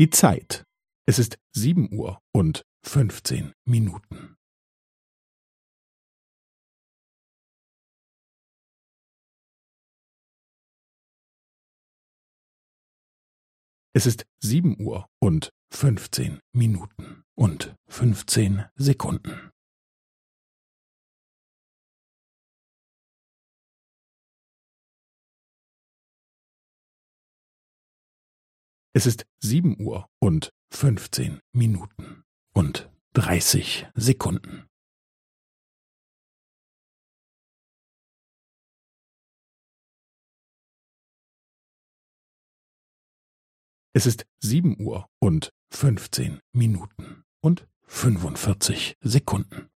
Die Zeit. Es ist sieben Uhr und fünfzehn Minuten. Es ist sieben Uhr und fünfzehn Minuten und fünfzehn Sekunden. Es ist sieben Uhr und fünfzehn Minuten und dreißig Sekunden. Es ist sieben Uhr und fünfzehn Minuten und fünfundvierzig Sekunden.